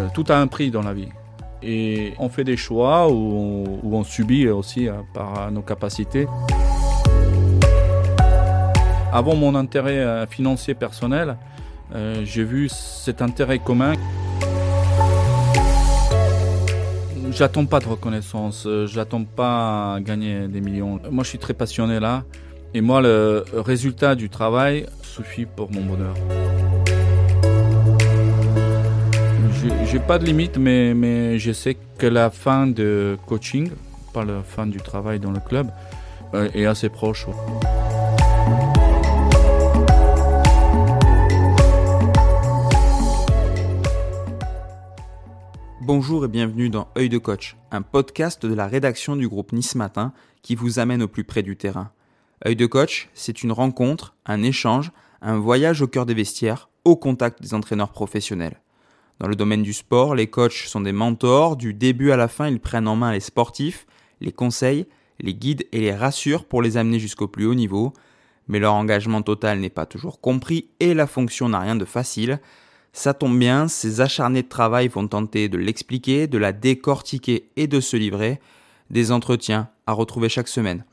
Euh, tout a un prix dans la vie. Et on fait des choix ou on, subit aussi hein, par nos capacités. Avant mon intérêt euh, financier personnel, euh, j'ai vu cet intérêt commun. J'attends pas de reconnaissance, j'attends pas à gagner des millions. Moi, je suis très passionné là, et moi, le résultat du travail suffit pour mon bonheur. J'ai pas de limite, mais, je sais que la fin de coaching, pas la fin du travail dans le club, euh, est assez proche. Bonjour et bienvenue dans Œil de coach, un podcast de la rédaction du groupe Nice Matin qui vous amène au plus près du terrain. Œil de coach, c'est une rencontre, un échange, un voyage au cœur des vestiaires, au contact des entraîneurs professionnels. Dans le domaine du sport, les coachs sont des mentors. Du début à la fin, ils prennent en main les sportifs, les conseillent, les guident et les rassurent pour les amener jusqu'au plus haut niveau. Mais leur engagement total n'est pas toujours compris et la fonction n'a rien de facile. Ça tombe bien, ces acharnés de travail vont tenter de l'expliquer, de la décortiquer et de se livrer. Des entretiens à retrouver chaque semaine.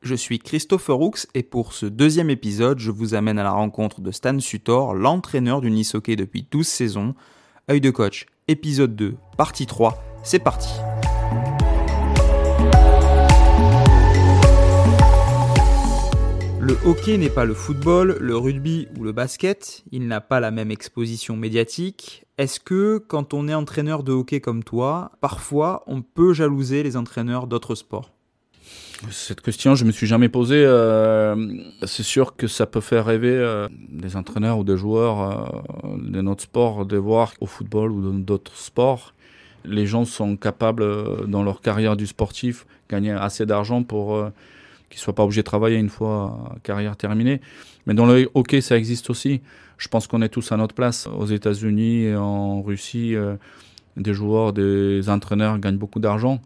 Je suis Christophe Roux et pour ce deuxième épisode, je vous amène à la rencontre de Stan Sutor, l'entraîneur du Nice Hockey depuis 12 saisons. Œil de coach, épisode 2, partie 3, c'est parti. Le hockey n'est pas le football, le rugby ou le basket, il n'a pas la même exposition médiatique. Est-ce que quand on est entraîneur de hockey comme toi, parfois on peut jalouser les entraîneurs d'autres sports? Cette question, je me suis jamais posée. Euh, c'est sûr que ça peut faire rêver euh, des entraîneurs ou des joueurs euh, de notre sport de voir au football ou dans d'autres sports, les gens sont capables dans leur carrière du sportif gagner assez d'argent pour qu'ils soient pas obligés de travailler une fois carrière terminée. Mais dans le hockey, ça existe aussi. Je pense qu'on est tous à notre place. Aux États-Unis en Russie, des joueurs, des entraîneurs gagnent beaucoup d'argent.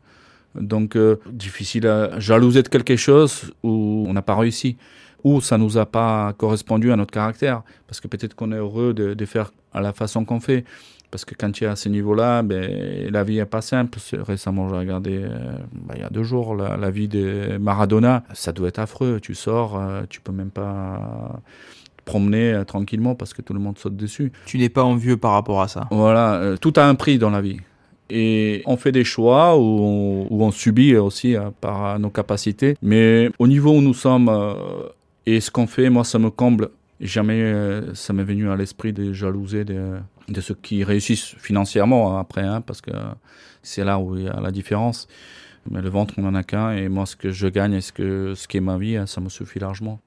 Donc, euh, difficile à jalouser de quelque chose où on n'a pas réussi, ou ça nous a pas correspondu à notre caractère, parce que peut-être qu'on est heureux de, de, faire à la façon qu'on fait. Parce que quand tu es à ce niveau-là, ben, la vie est pas simple. Récemment, j'ai regardé, euh, ben, il y a deux jours, la, la, vie de Maradona. Ça doit être affreux. Tu sors, euh, tu peux même pas promener tranquillement parce que tout le monde saute dessus. Tu n'es pas envieux par rapport à ça. Voilà, tout a un prix dans la vie. Et on fait des choix où on, subit aussi hein, par nos capacités. Mais au niveau où nous sommes euh, et ce qu'on fait, moi, ça me comble. Jamais euh, ça m'est venu à l'esprit de jalouser de, de, ceux qui réussissent financièrement hein, après, hein, parce que c'est là où il y a la différence. Mais le ventre, on n'en a qu'un. Et moi, ce que je gagne et ce, que, ce qui est ma vie, ça me suffit largement.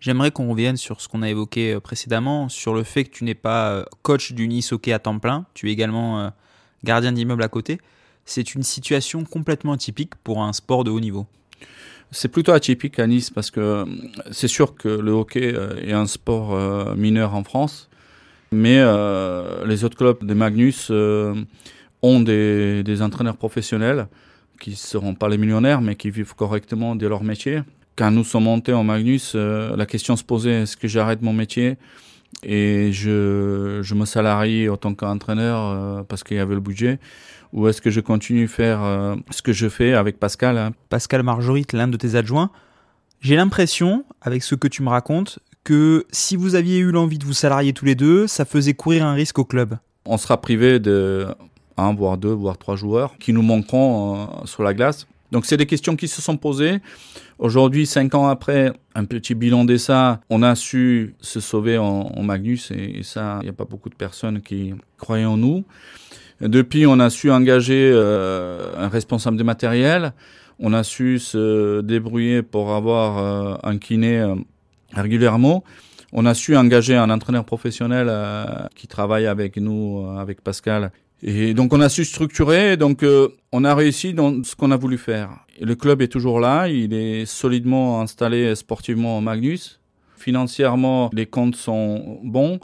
J'aimerais qu'on revienne sur ce qu'on a évoqué euh, précédemment, sur le fait que tu n'es pas coach du Nice Hockey à temps plein. Tu es également gardien d'immeuble à côté, c'est une situation complètement atypique pour un sport de haut niveau. C'est plutôt atypique à Nice parce que euh, c'est sûr que le hockey euh, est un sport euh, mineur en France, mais les autres clubs de Magnus ont des, des, entraîneurs professionnels qui ne seront pas les millionnaires, mais qui vivent correctement de leur métier. Quand nous sommes montés en Magnus, la question se posait est-ce que j'arrête mon métier? Et je, je me salarie en tant qu'entraîneur euh, parce qu'il y avait le budget ou est-ce que je continue à faire euh, ce que je fais avec Pascal hein? Pascal Marjorite, l'un de tes adjoints. J'ai l'impression, avec ce que tu me racontes, que si vous aviez eu l'envie de vous salarier tous les deux, ça faisait courir un risque au club. On sera privé de un, voire deux, voire trois joueurs qui nous manqueront euh, sur la glace. Donc c'est des questions qui se sont posées. Aujourd'hui, cinq ans après, un petit bilan d'essai, on a su se sauver en, Magnus et, ça, il n'y a pas beaucoup de personnes qui croyaient en nous. Depuis, on a su engager euh, un responsable de matériel. On a su se débrouiller pour avoir euh, un kiné euh, régulièrement. On a su engager un entraîneur professionnel qui travaille avec nous, avec Pascal, et donc on a su structurer, donc euh, on a réussi dans ce qu'on a voulu faire. Et le club est toujours là, il est solidement installé sportivement en Magnus. Financièrement, les comptes sont bons.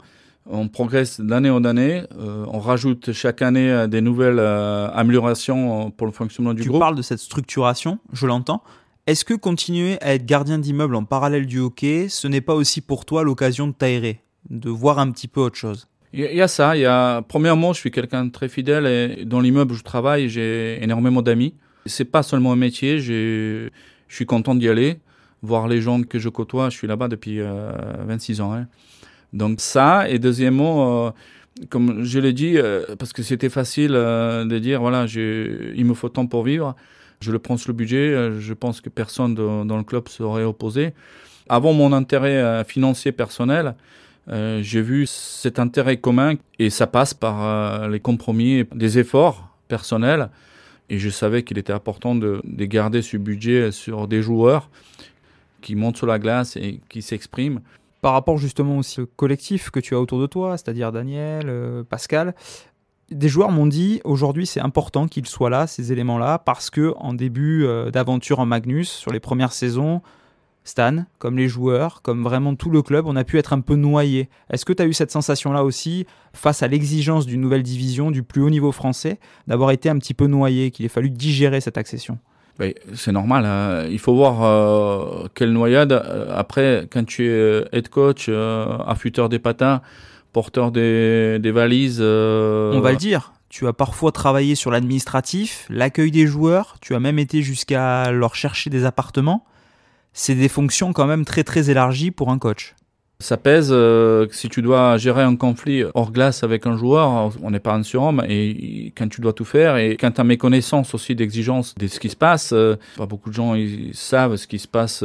On progresse d'année en année. Euh, on rajoute chaque année euh, des nouvelles améliorations pour le fonctionnement du groupe. Tu parles de cette structuration, je l'entends. Est-ce que continuer à être gardien d'immeuble en parallèle du hockey, ce n'est pas aussi pour toi l'occasion de t'aérer, de voir un petit peu autre chose? Il y a ça. Il y a, premièrement, je suis quelqu'un de très fidèle et dans l'immeuble où je travaille, j'ai énormément d'amis. C'est pas seulement un métier. Je suis content d'y aller, voir les gens que je côtoie. Je suis là-bas depuis 26 ans. Hein. Donc ça. Et deuxièmement, comme je l'ai dit, parce que c'était facile de dire, voilà, il me faut temps pour vivre. Je le prends sur le budget. Euh, je pense que personne dans le club serait opposé. Avant mon intérêt euh, financier personnel, euh, j'ai vu cet intérêt commun et ça passe par les compromis, des efforts personnels. Et je savais qu'il était important de, garder ce budget sur des joueurs qui montent sur la glace et qui s'expriment. Par rapport justement aussi au collectif que tu as autour de toi, c'est-à-dire Daniel, Pascal, des joueurs m'ont dit aujourd'hui c'est important qu'ils soient là, ces éléments-là, parce que en début euh, d'aventure en Magnus, sur les premières saisons, Stan, comme les joueurs, comme vraiment tout le club, on a pu être un peu noyé. Est-ce que tu as eu cette sensation-là aussi, face à l'exigence d'une nouvelle division, du plus haut niveau français, d'avoir été un petit peu noyé, qu'il ait fallu digérer cette accession? Ben, c'est normal. Hein. Il faut voir euh, quelle noyade. Après, quand tu es head coach, euh, affûteur des patins, porteur des, valises. Euh, On va le dire. Tu as parfois travaillé sur l'administratif, l'accueil des joueurs, tu as même été jusqu'à leur chercher des appartements. C'est des fonctions quand même très très élargies pour un coach. Ça pèse euh, si tu dois gérer un conflit hors glace avec un joueur, on n'est pas un surhomme, et quand tu dois tout faire, et quand tu as méconnaissance aussi d'exigence de ce qui se passe, euh, beaucoup de gens ils savent ce qui se passe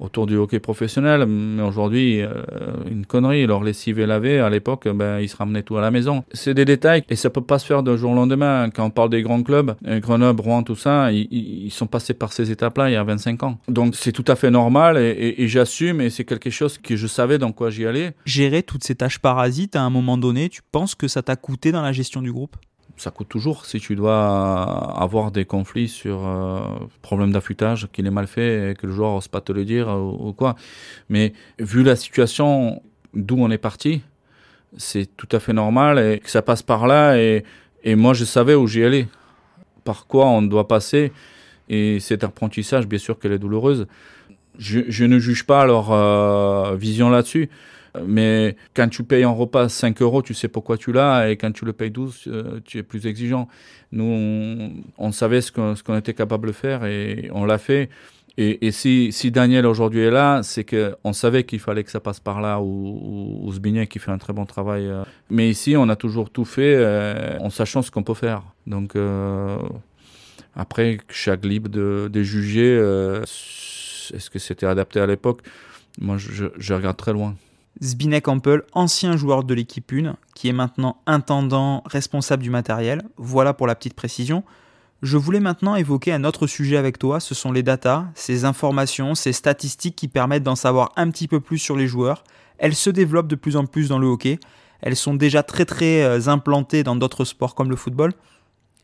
autour du hockey professionnel. Mais aujourd'hui, euh, une connerie. Leur lessive est lavée. À l'époque, ben, ils se ramenaient tout à la maison. C'est des détails et ça peut pas se faire d'un jour au lendemain. Quand on parle des grands clubs, euh, Grenoble, Rouen, tout ça, ils, sont passés par ces étapes-là il y a 25 ans. Donc c'est tout à fait normal et, et j'assume et c'est quelque chose que je savais dans quoi j'y allais. Gérer toutes ces tâches parasites à un moment donné, tu penses que ça t'a coûté dans la gestion du groupe? Ça coûte toujours si tu dois avoir des conflits sur euh, problème d'affûtage qu'il est mal fait et que le joueur n'ose pas te le dire ou, quoi. Mais vu la situation d'où on est parti, c'est tout à fait normal et que ça passe par là et, moi je savais où j'y allais, par quoi on doit passer et cet apprentissage bien sûr qu'elle est douloureuse. Je, je, ne juge pas leur euh, vision là-dessus. Mais quand tu payes un repas 5 euros, tu sais pourquoi tu l'as, et quand tu le payes 12, euh, tu es plus exigeant. Nous, on, savait ce qu'on était capable de faire et on l'a fait. Et, si, Daniel aujourd'hui est là, c'est qu'on savait qu'il fallait que ça passe par là, ou, ou, Zbigniew qui fait un très bon travail. Euh. Mais ici, on a toujours tout fait euh, en sachant ce qu'on peut faire. Donc après, chaque libre de, juger, est-ce que c'était adapté à l'époque? Moi, je regarde très loin. Zbinek Ampel, ancien joueur de l'équipe 1, qui est maintenant intendant responsable du matériel. Voilà pour la petite précision. Je voulais maintenant évoquer un autre sujet avec toi, ce sont les datas, ces informations, ces statistiques qui permettent d'en savoir un petit peu plus sur les joueurs. Elles se développent de plus en plus dans le hockey. Elles sont déjà très très euh, implantées dans d'autres sports comme le football.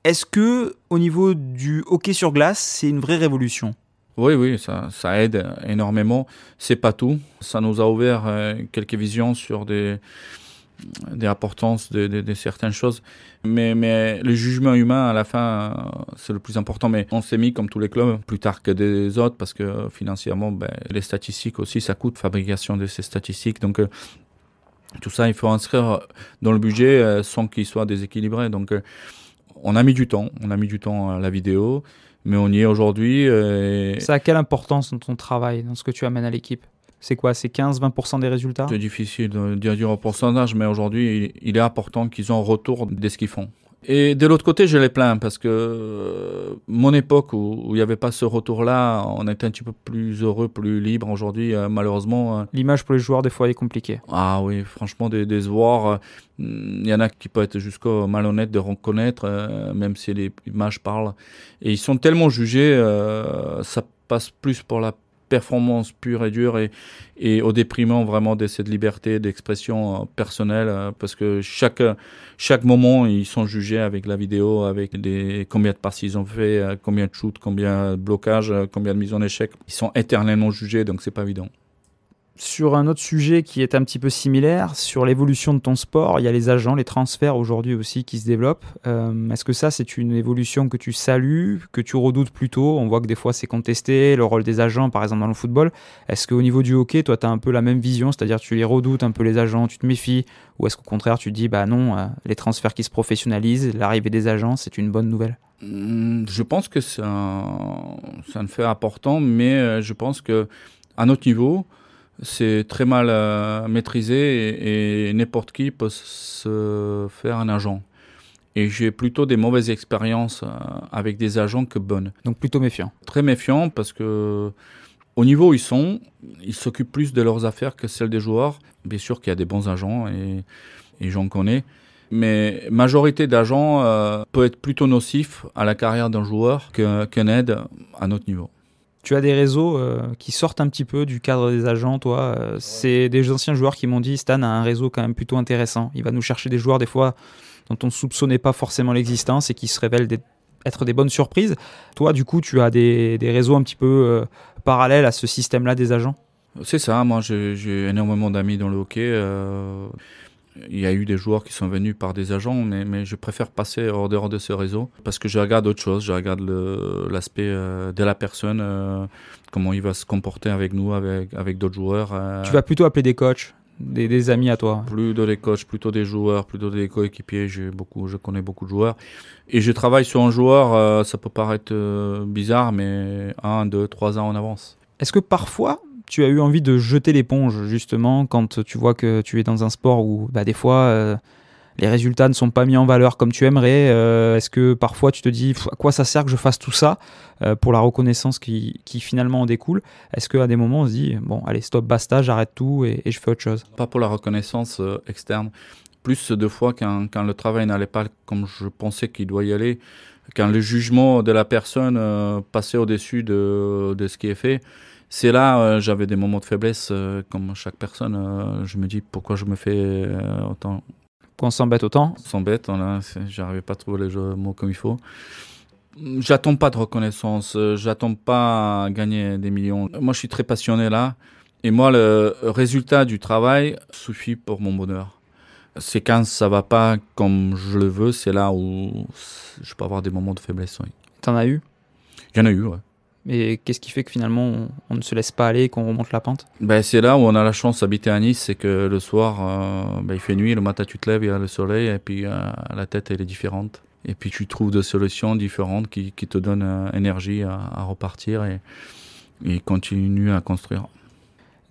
Est-ce que au niveau du hockey sur glace, c'est une vraie révolution? Oui, oui, ça, ça aide énormément. C'est pas tout. Ça nous a ouvert euh, quelques visions sur des, des importances de, de, certaines choses. Mais, mais le jugement humain, à la fin, c'est le plus important. Mais on s'est mis, comme tous les clubs, plus tard que des autres, parce que financièrement, ben, les statistiques aussi, ça coûte, fabrication de ces statistiques. Donc, euh, tout ça, il faut inscrire dans le budget euh, sans qu'il soit déséquilibré. Donc, on a mis du temps. On a mis du temps à la vidéo mais on y est aujourd'hui. Euh, ça a quelle importance dans ton travail, dans ce que tu amènes à l'équipe? C'est quoi? C'est 15-20% des résultats? C'est difficile de dire en pourcentage, mais aujourd'hui, il, est important qu'ils ont un retour de ce qu'ils font. Et de l'autre côté, je les plains parce que euh, mon époque où, il n'y avait pas ce retour-là, on était un petit peu plus heureux, plus libre. Aujourd'hui, euh, malheureusement. L'image pour les joueurs, des fois, est compliquée. Ah oui, franchement, des, des joueurs, il y en a qui peuvent être jusqu'au malhonnête de reconnaître, euh, même si les images parlent. Et ils sont tellement jugés, euh, ça passe plus pour la performance pure et dure et, et au déprimant vraiment de cette liberté d'expression euh, personnelle parce que chaque, chaque moment ils sont jugés avec la vidéo, avec des, combien de passes ils ont fait, combien de shoots, combien de blocages, combien de mises en échec. Ils sont éternellement jugés donc c'est pas évident. Sur un autre sujet qui est un petit peu similaire, sur l'évolution de ton sport, il y a les agents, les transferts aujourd'hui aussi qui se développent. Euh, est-ce que ça, c'est une évolution que tu salues, que tu redoutes plutôt? On voit que des fois, c'est contesté, le rôle des agents, par exemple, dans le football. Est-ce qu'au niveau du hockey, toi, tu as un peu la même vision, c'est-à-dire tu les redoutes un peu les agents, tu te méfies? Ou est-ce qu'au contraire, tu te dis, bah non, euh, les transferts qui se professionnalisent, l'arrivée des agents, c'est une bonne nouvelle? Hmm, Je pense que c'est un, un fait important, mais euh, je pense que à notre niveau, c'est très mal euh, maîtrisé et, n'importe qui peut se faire un agent. Et j'ai plutôt des mauvaises expériences euh, avec des agents que bonnes. Donc plutôt méfiant. Très méfiant parce que au niveau où ils sont, ils s'occupent plus de leurs affaires que celles des joueurs. Bien sûr qu'il y a des bons agents et, j'en connais. Mais majorité d'agents euh, peut être plutôt nocif à la carrière d'un joueur qu'un aide à notre niveau. Tu as des réseaux euh, qui sortent un petit peu du cadre des agents, toi. Euh, c'est des anciens joueurs qui m'ont dit Stan a un réseau quand même plutôt intéressant. Il va nous chercher des joueurs des fois dont on ne soupçonnait pas forcément l'existence et qui se révèlent être des bonnes surprises. Toi, du coup, tu as des, réseaux un petit peu euh, parallèles à ce système-là des agents? C'est ça. Moi, j'ai énormément d'amis dans le hockey il y a eu des joueurs qui sont venus par des agents, mais, mais je préfère passer hors dehors de ce réseau parce que je regarde autre chose. Je regarde l'aspect euh, de la personne, euh, comment il va se comporter avec nous, avec, avec d'autres joueurs. Euh. Tu vas plutôt appeler des coachs des, des, amis à toi Plus des coachs, plutôt des joueurs, plutôt des coéquipiers. J'ai beaucoup, je connais beaucoup de joueurs. Et je travaille sur un joueur, ça peut paraître bizarre, mais un, deux, trois ans en avance. Est-ce que parfois, tu as eu envie de jeter l'éponge justement quand tu vois que tu es dans un sport où bah, des fois euh, les résultats ne sont pas mis en valeur comme tu aimerais euh, Est-ce que parfois tu te dis à quoi ça sert que je fasse tout ça euh, pour la reconnaissance qui, finalement en découle? Est-ce qu'à des moments on se dit bon allez stop basta j'arrête tout et, je fais autre chose? Pas pour la reconnaissance externe, plus de fois quand, le travail n'allait pas comme je pensais qu'il doit y aller, quand le jugement de la personne passait au-dessus de, de ce qui est fait c'est là euh, j'avais des moments de faiblesse euh, comme chaque personne euh, je me dis pourquoi je me fais autant pourquoi on s'embête autant s'embête j'arrivais pas à trouver les mots comme il faut. J'attends pas de reconnaissance j'attends pas à gagner des millions. Moi je suis très passionné là et moi le résultat du travail suffit pour mon bonheur. C'est quand ça va pas comme je le veux c'est là où je peux avoir des moments de faiblesse oui. t'en as eu? J'en ai eu ouais mais qu'est-ce qui fait que finalement on, ne se laisse pas aller et qu'on remonte la pente? Ben, C'est là où on a la chance d'habiter à Nice, c'est que le soir euh, ben, il fait nuit, le matin tu te lèves, il y a le soleil et puis euh, la tête elle est différente. Et puis tu trouves des solutions différentes qui, qui te donnent euh, énergie à, à, repartir et, et continuer à construire.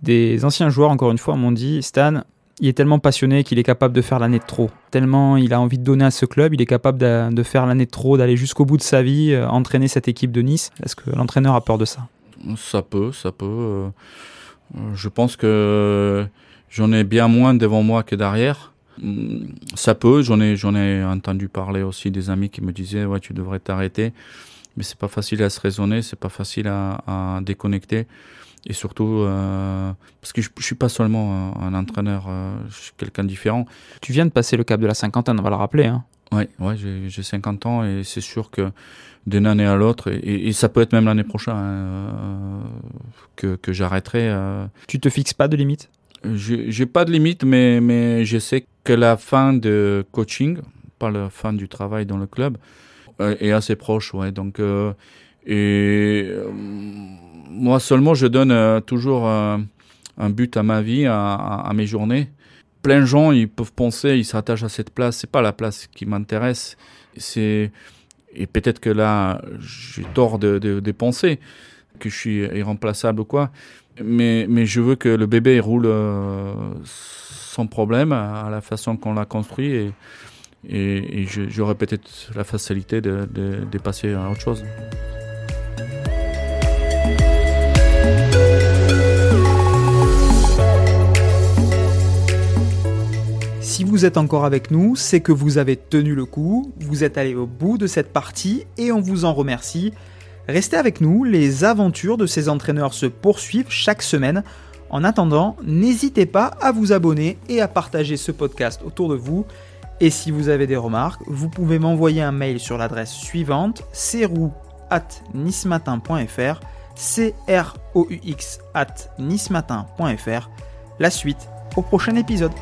Des anciens joueurs, encore une fois, m'ont dit Stan, il est tellement passionné qu'il est capable de faire l'année de trop. Tellement il a envie de donner à ce club, il est capable de, faire l'année de trop, d'aller jusqu'au bout de sa vie, euh, entraîner cette équipe de Nice. Est-ce que l'entraîneur a peur de ça? Ça peut, ça peut. Euh, je pense que j'en ai bien moins devant moi que derrière. Mm, ça peut, j'en ai, j'en ai entendu parler aussi des amis qui me disaient ouais tu devrais t'arrêter, mais c'est pas facile à se raisonner, c'est pas facile à déconnecter. Et surtout, euh, parce que je, ne suis pas seulement un, entraîneur, euh, je suis quelqu'un différent. Tu viens de passer le cap de la cinquantaine, on va le rappeler. Hein. Oui, ouais, j'ai 50 ans et c'est sûr que d'une année à l'autre, et, ça peut être même l'année prochaine, hein, euh, que, que j'arrêterai. Tu te fixes pas de limite J'ai pas de limite, mais, mais je sais que la fin de coaching, pas la fin du travail dans le club, est assez proche. Ouais, donc, et moi seulement, je donne euh, toujours euh, un but à ma vie, à, mes journées. Plein de gens, ils peuvent penser, ils s'attachent à cette place. C'est pas la place qui m'intéresse. C'est et peut-être que là, j'ai tort de, penser que je suis irremplaçable ou quoi. Mais, mais je veux que le bébé roule euh, sans problème à la façon qu'on l'a construit et, et, et j'aurai peut-être la facilité de passer à autre chose. Si vous êtes encore avec nous, c'est que vous avez tenu le coup, vous êtes allé au bout de cette partie et on vous en remercie. Restez avec nous, les aventures de ces entraîneurs se poursuivent chaque semaine. En attendant, n'hésitez pas à vous abonner et à partager ce podcast autour de vous. Et si vous avez des remarques, vous pouvez m'envoyer un mail sur l'adresse suivante serrou at nismatin.fr croux at. La suite au prochain épisode.